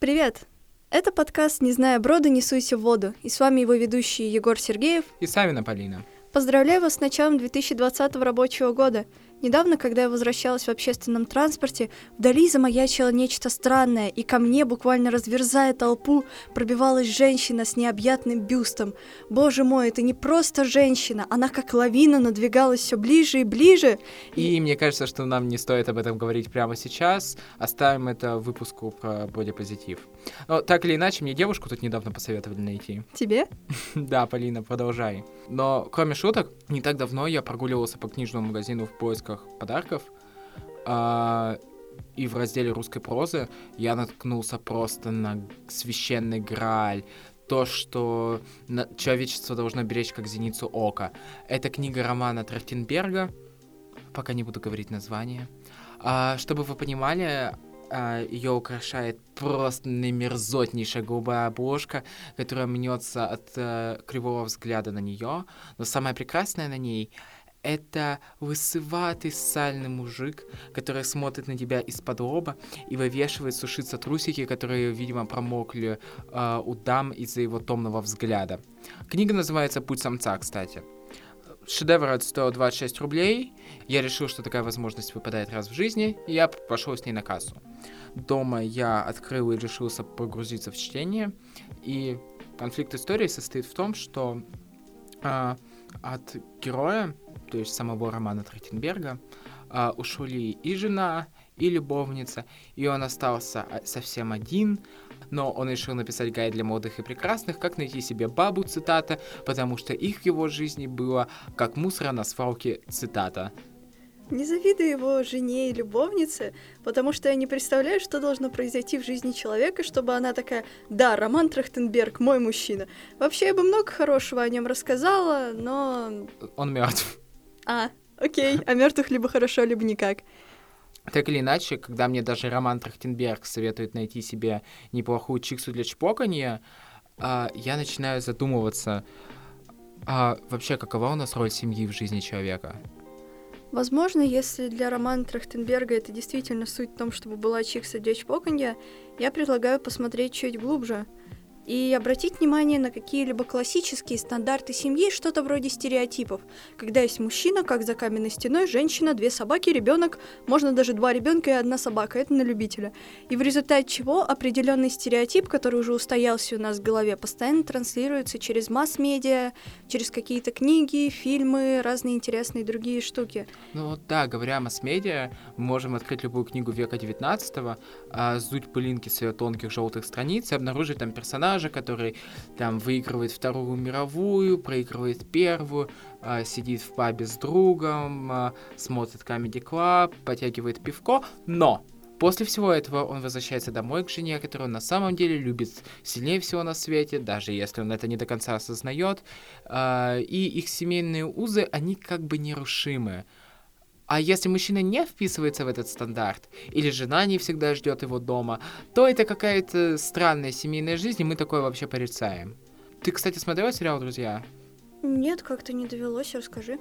Привет! Это подкаст «Не зная брода, не суйся в воду». И с вами его ведущий Егор Сергеев. И Савина Полина. Поздравляю вас с началом 2020 рабочего года. Недавно, когда я возвращалась в общественном транспорте, вдали замаячило нечто странное, и ко мне, буквально разверзая толпу, пробивалась женщина с необъятным бюстом. Боже мой, это не просто женщина, она как лавина надвигалась все ближе и ближе. И, и мне кажется, что нам не стоит об этом говорить прямо сейчас. Оставим это выпуску про бодипозитив. Но так или иначе, мне девушку тут недавно посоветовали найти. Тебе? Да, Полина, продолжай. Но, кроме шуток, не так давно я прогуливался по книжному магазину в поисках поисках подарков. А, и в разделе русской прозы я наткнулся просто на священный грааль, то, что человечество должно беречь как зеницу ока. Это книга романа Трахтенберга, пока не буду говорить название. А, чтобы вы понимали, а, ее украшает просто мерзотнейшая голубая обложка, которая мнется от а, кривого взгляда на нее. Но самое прекрасное на ней это лысыватый сальный мужик, который смотрит на тебя из-под лоба и вывешивает сушиться трусики, которые, видимо, промокли э, у дам из-за его томного взгляда. Книга называется «Путь самца», кстати. Шедевр от стоил 26 рублей. Я решил, что такая возможность выпадает раз в жизни, и я пошел с ней на кассу. Дома я открыл и решился погрузиться в чтение, и конфликт истории состоит в том, что э, от героя то есть самого романа Трахтенберга, а, ушли и жена, и любовница, и он остался а, совсем один, но он решил написать гайд для молодых и прекрасных, как найти себе бабу, цитата, потому что их в его жизни было как мусора на свалке, цитата. Не завидую его жене и любовнице, потому что я не представляю, что должно произойти в жизни человека, чтобы она такая, да, Роман Трахтенберг, мой мужчина. Вообще, я бы много хорошего о нем рассказала, но... Он мертв. А, окей, а мертвых либо хорошо, либо никак. Так или иначе, когда мне даже Роман Трахтенберг советует найти себе неплохую чиксу для чпоканья, а, я начинаю задумываться, а вообще какова у нас роль семьи в жизни человека? Возможно, если для романа Трахтенберга это действительно суть в том, чтобы была чикса для чпоканья, я предлагаю посмотреть чуть глубже — и обратить внимание на какие-либо классические стандарты семьи, что-то вроде стереотипов. Когда есть мужчина, как за каменной стеной, женщина, две собаки, ребенок, можно даже два ребенка и одна собака, это на любителя. И в результате чего определенный стереотип, который уже устоялся у нас в голове, постоянно транслируется через масс-медиа, через какие-то книги, фильмы, разные интересные другие штуки. Ну да, говоря о масс-медиа, мы можем открыть любую книгу века 19 а, сдуть пылинки с ее тонких желтых страниц и обнаружить там персонажа, персонажа, который там выигрывает Вторую мировую, проигрывает Первую, э, сидит в пабе с другом, э, смотрит Comedy Club, потягивает пивко, но После всего этого он возвращается домой к жене, которую он на самом деле любит сильнее всего на свете, даже если он это не до конца осознает. Э, и их семейные узы, они как бы нерушимы. А если мужчина не вписывается в этот стандарт, или жена не всегда ждет его дома, то это какая-то странная семейная жизнь, и мы такое вообще порицаем. Ты, кстати, смотрела сериал «Друзья»? Нет, как-то не довелось, расскажи.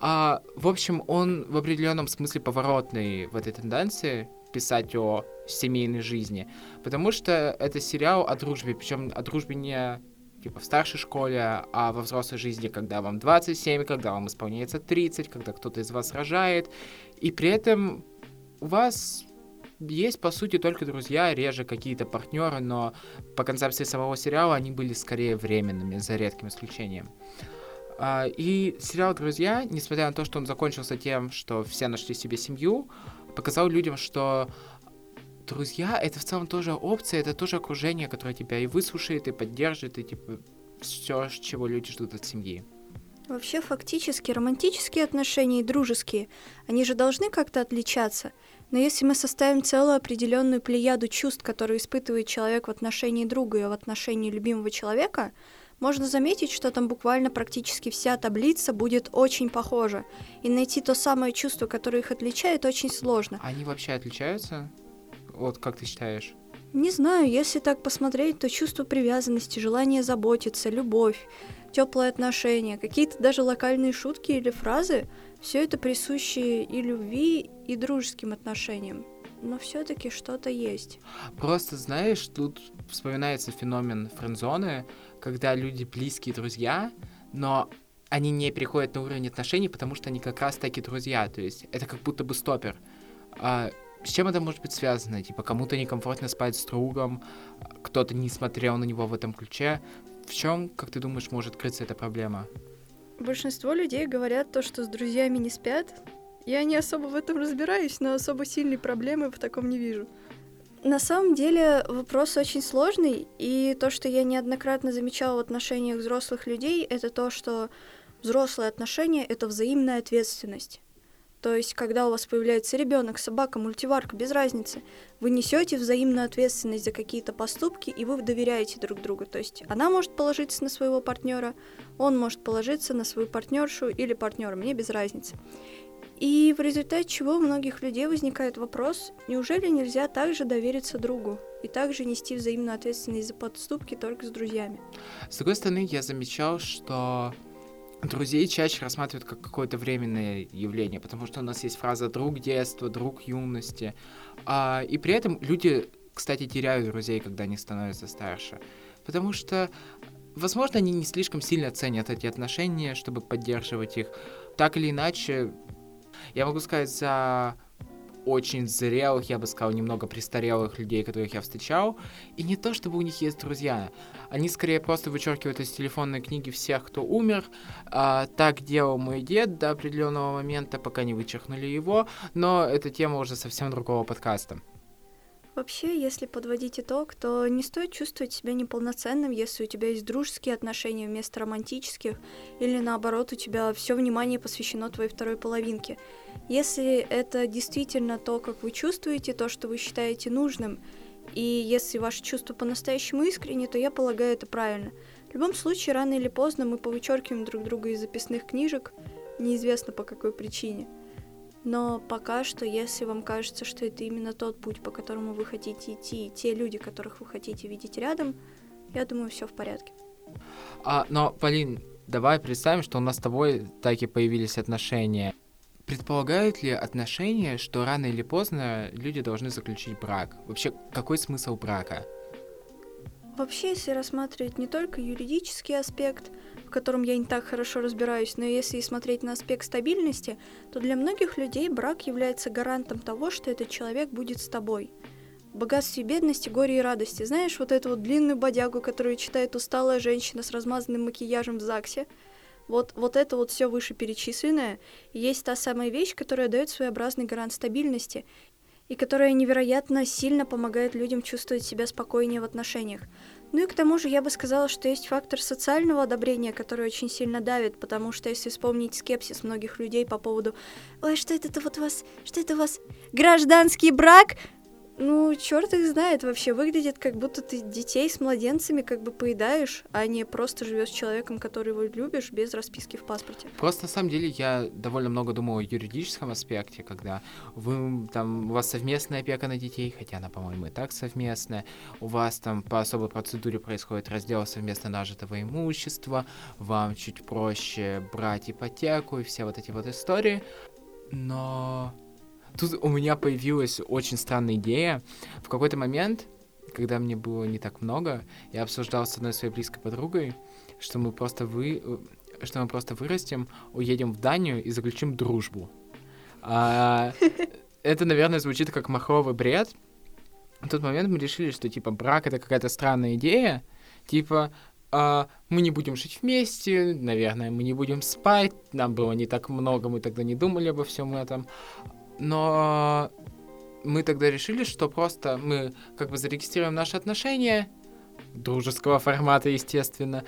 А, в общем, он в определенном смысле поворотный в этой тенденции писать о семейной жизни, потому что это сериал о дружбе, причем о дружбе не типа в старшей школе, а во взрослой жизни, когда вам 27, когда вам исполняется 30, когда кто-то из вас рожает, и при этом у вас есть, по сути, только друзья, реже какие-то партнеры, но по концепции самого сериала они были скорее временными, за редким исключением. А, и сериал «Друзья», несмотря на то, что он закончился тем, что все нашли себе семью, показал людям, что друзья — это в целом тоже опция, это тоже окружение, которое тебя и выслушает, и поддержит, и типа все, чего люди ждут от семьи. Вообще, фактически, романтические отношения и дружеские, они же должны как-то отличаться. Но если мы составим целую определенную плеяду чувств, которые испытывает человек в отношении друга и в отношении любимого человека, можно заметить, что там буквально практически вся таблица будет очень похожа. И найти то самое чувство, которое их отличает, очень сложно. Они вообще отличаются? Вот как ты считаешь? Не знаю, если так посмотреть, то чувство привязанности, желание заботиться, любовь, теплые отношения, какие-то даже локальные шутки или фразы, все это присуще и любви, и дружеским отношениям. но все-таки что-то есть. Просто, знаешь, тут вспоминается феномен френдзоны, когда люди близкие друзья, но они не переходят на уровень отношений, потому что они как раз таки друзья. То есть это как будто бы стопер. С чем это может быть связано? Типа кому-то некомфортно спать с другом, кто-то не смотрел на него в этом ключе. В чем, как ты думаешь, может крыться эта проблема? Большинство людей говорят то, что с друзьями не спят. Я не особо в этом разбираюсь, но особо сильной проблемы в таком не вижу. На самом деле вопрос очень сложный, и то, что я неоднократно замечала в отношениях взрослых людей, это то, что взрослые отношения — это взаимная ответственность. То есть, когда у вас появляется ребенок, собака, мультиварка, без разницы, вы несете взаимную ответственность за какие-то поступки, и вы доверяете друг другу. То есть она может положиться на своего партнера, он может положиться на свою партнершу или партнера, мне без разницы. И в результате чего у многих людей возникает вопрос, неужели нельзя также довериться другу и также нести взаимную ответственность за поступки только с друзьями? С другой стороны, я замечал, что друзей чаще рассматривают как какое-то временное явление, потому что у нас есть фраза «друг детства», «друг юности», а, и при этом люди, кстати, теряют друзей, когда они становятся старше, потому что, возможно, они не слишком сильно ценят эти отношения, чтобы поддерживать их. Так или иначе, я могу сказать за очень зрелых, я бы сказал, немного престарелых людей, которых я встречал. И не то, чтобы у них есть друзья. Они скорее просто вычеркивают из телефонной книги всех, кто умер. А, так делал мой дед до определенного момента, пока не вычеркнули его. Но это тема уже совсем другого подкаста. Вообще, если подводить итог, то не стоит чувствовать себя неполноценным, если у тебя есть дружеские отношения вместо романтических, или наоборот, у тебя все внимание посвящено твоей второй половинке. Если это действительно то, как вы чувствуете, то, что вы считаете нужным, и если ваши чувства по-настоящему искренни, то я полагаю, это правильно. В любом случае, рано или поздно мы повычеркиваем друг друга из записных книжек, неизвестно по какой причине. Но пока что, если вам кажется, что это именно тот путь, по которому вы хотите идти, и те люди, которых вы хотите видеть рядом, я думаю, все в порядке. А, но, Полин, давай представим, что у нас с тобой так и появились отношения. Предполагают ли отношения, что рано или поздно люди должны заключить брак? Вообще, какой смысл брака? Вообще, если рассматривать не только юридический аспект, котором я не так хорошо разбираюсь, но если смотреть на аспект стабильности, то для многих людей брак является гарантом того, что этот человек будет с тобой. Богатстве бедности, горе и радости. Знаешь, вот эту вот длинную бодягу, которую читает усталая женщина с размазанным макияжем в ЗАГСе? Вот, вот это вот все вышеперечисленное. есть та самая вещь, которая дает своеобразный гарант стабильности и которая невероятно сильно помогает людям чувствовать себя спокойнее в отношениях. Ну и к тому же я бы сказала, что есть фактор социального одобрения, который очень сильно давит, потому что если вспомнить скепсис многих людей по поводу «Ой, что это вот у вас? Что это у вас? Гражданский брак? Ну, черт их знает, вообще выглядит, как будто ты детей с младенцами как бы поедаешь, а не просто живешь с человеком, которого любишь, без расписки в паспорте. Просто на самом деле я довольно много думал о юридическом аспекте, когда вы там у вас совместная опека на детей, хотя она, по-моему, и так совместная, у вас там по особой процедуре происходит раздел совместно нажитого имущества, вам чуть проще брать ипотеку и все вот эти вот истории, но Тут у меня появилась очень странная идея. В какой-то момент, когда мне было не так много, я обсуждал с одной своей близкой подругой, что мы просто вы, что мы просто вырастем, уедем в Данию и заключим дружбу. А, это, наверное, звучит как махровый бред. В тот момент мы решили, что типа брак это какая-то странная идея, типа а, мы не будем жить вместе, наверное, мы не будем спать, нам было не так много, мы тогда не думали обо всем этом. Но мы тогда решили, что просто мы как бы зарегистрируем наши отношения, дружеского формата, естественно,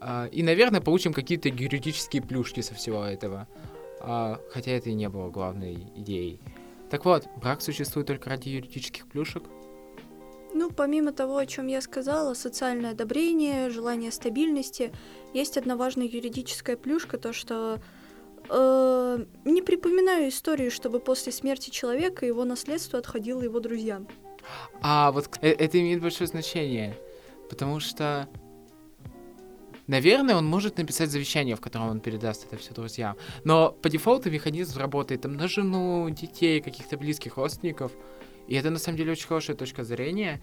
а, и, наверное, получим какие-то юридические плюшки со всего этого. А, хотя это и не было главной идеей. Так вот, брак существует только ради юридических плюшек. Ну, помимо того, о чем я сказала, социальное одобрение, желание стабильности, есть одна важная юридическая плюшка, то, что Э, не припоминаю историю, чтобы после смерти человека его наследство отходило его друзьям. А, вот э, это имеет большое значение, потому что, наверное, он может написать завещание, в котором он передаст это все друзьям. Но по дефолту механизм работает там на жену, детей, каких-то близких родственников. И это на самом деле очень хорошая точка зрения.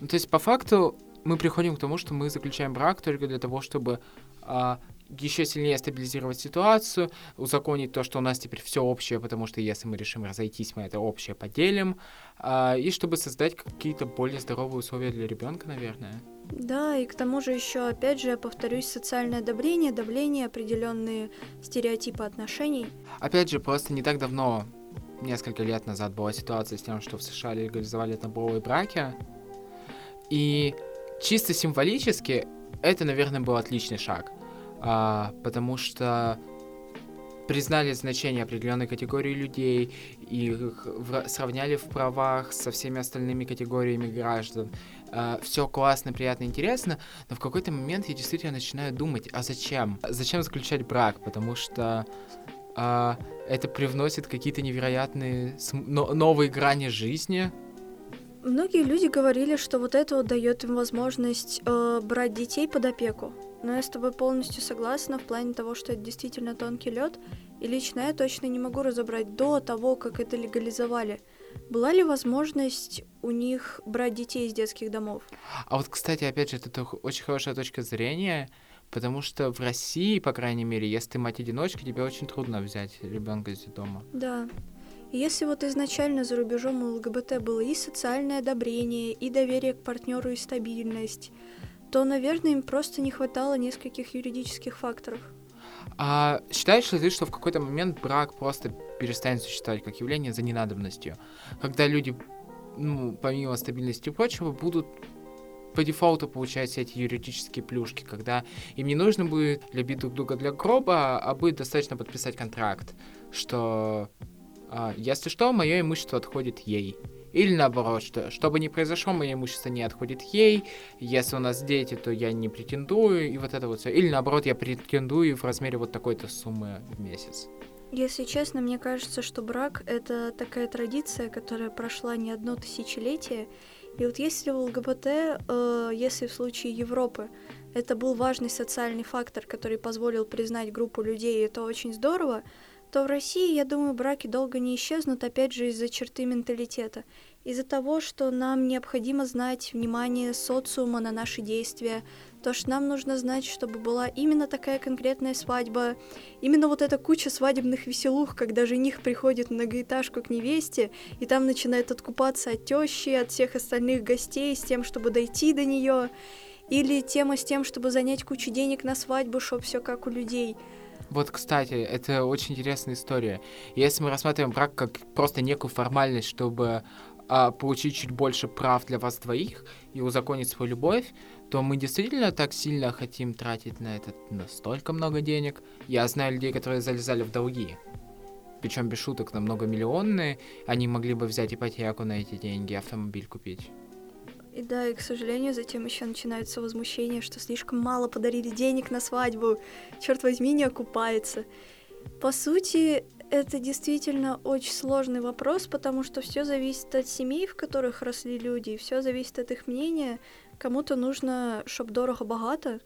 Ну, то есть, по факту, мы приходим к тому, что мы заключаем брак только для того, чтобы а, еще сильнее стабилизировать ситуацию, узаконить то, что у нас теперь все общее, потому что если мы решим разойтись, мы это общее поделим, а, и чтобы создать какие-то более здоровые условия для ребенка, наверное. Да, и к тому же еще, опять же, я повторюсь, социальное давление, давление, определенные стереотипы отношений. Опять же, просто не так давно, несколько лет назад, была ситуация с тем, что в США легализовали однополые браки, и чисто символически это, наверное, был отличный шаг а, потому что признали значение определенной категории людей и их в, сравняли в правах со всеми остальными категориями граждан. Uh, все классно, приятно, интересно, но в какой-то момент я действительно начинаю думать, а зачем? Зачем заключать брак? Потому что uh, это привносит какие-то невероятные но новые грани жизни. Многие люди говорили, что вот это вот дает им возможность э, брать детей под опеку. Но я с тобой полностью согласна в плане того, что это действительно тонкий лед. И лично я точно не могу разобрать до того, как это легализовали. Была ли возможность у них брать детей из детских домов? А вот, кстати, опять же, это очень хорошая точка зрения, потому что в России, по крайней мере, если ты мать-одиночка, тебе очень трудно взять ребенка из дома. Да. И если вот изначально за рубежом у ЛГБТ было и социальное одобрение, и доверие к партнеру, и стабильность, то, наверное, им просто не хватало нескольких юридических факторов. А считаешь ли ты, что в какой-то момент брак просто перестанет существовать как явление за ненадобностью? Когда люди, ну, помимо стабильности и прочего, будут по дефолту получать эти юридические плюшки, когда им не нужно будет любить друг друга для гроба, а будет достаточно подписать контракт, что а, если что, мое имущество отходит ей. Или наоборот, что, что бы ни произошло, мое имущество не отходит ей. Если у нас дети, то я не претендую, и вот это вот все. Или наоборот, я претендую в размере вот такой-то суммы в месяц. Если честно, мне кажется, что брак — это такая традиция, которая прошла не одно тысячелетие. И вот если у ЛГБТ, э, если в случае Европы, это был важный социальный фактор, который позволил признать группу людей, и это очень здорово, то в России, я думаю, браки долго не исчезнут, опять же, из-за черты менталитета. Из-за того, что нам необходимо знать внимание социума на наши действия, то, что нам нужно знать, чтобы была именно такая конкретная свадьба, именно вот эта куча свадебных веселух, когда жених приходит в многоэтажку к невесте, и там начинает откупаться от тещи, от всех остальных гостей, с тем, чтобы дойти до нее, или тема с тем, чтобы занять кучу денег на свадьбу, чтобы все как у людей — вот, кстати, это очень интересная история. Если мы рассматриваем брак как просто некую формальность, чтобы а, получить чуть больше прав для вас двоих и узаконить свою любовь, то мы действительно так сильно хотим тратить на это настолько много денег. Я знаю людей, которые залезали в долги. Причем без шуток на многомиллионные. Они могли бы взять ипотеку на эти деньги, автомобиль купить. И да, и, к сожалению, затем еще начинается возмущение, что слишком мало подарили денег на свадьбу. Черт возьми, не окупается. По сути, это действительно очень сложный вопрос, потому что все зависит от семей, в которых росли люди, все зависит от их мнения. Кому-то нужно, чтобы дорого-богато,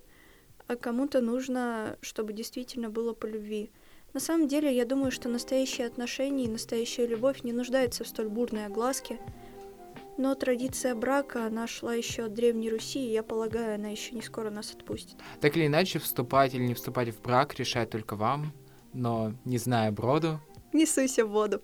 а кому-то нужно, чтобы действительно было по любви. На самом деле, я думаю, что настоящие отношения и настоящая любовь не нуждаются в столь бурной огласке. Но традиция брака, она шла еще от Древней Руси, и я полагаю, она еще не скоро нас отпустит. Так или иначе, вступать или не вступать в брак решает только вам, но, не зная броду... Не суйся в воду.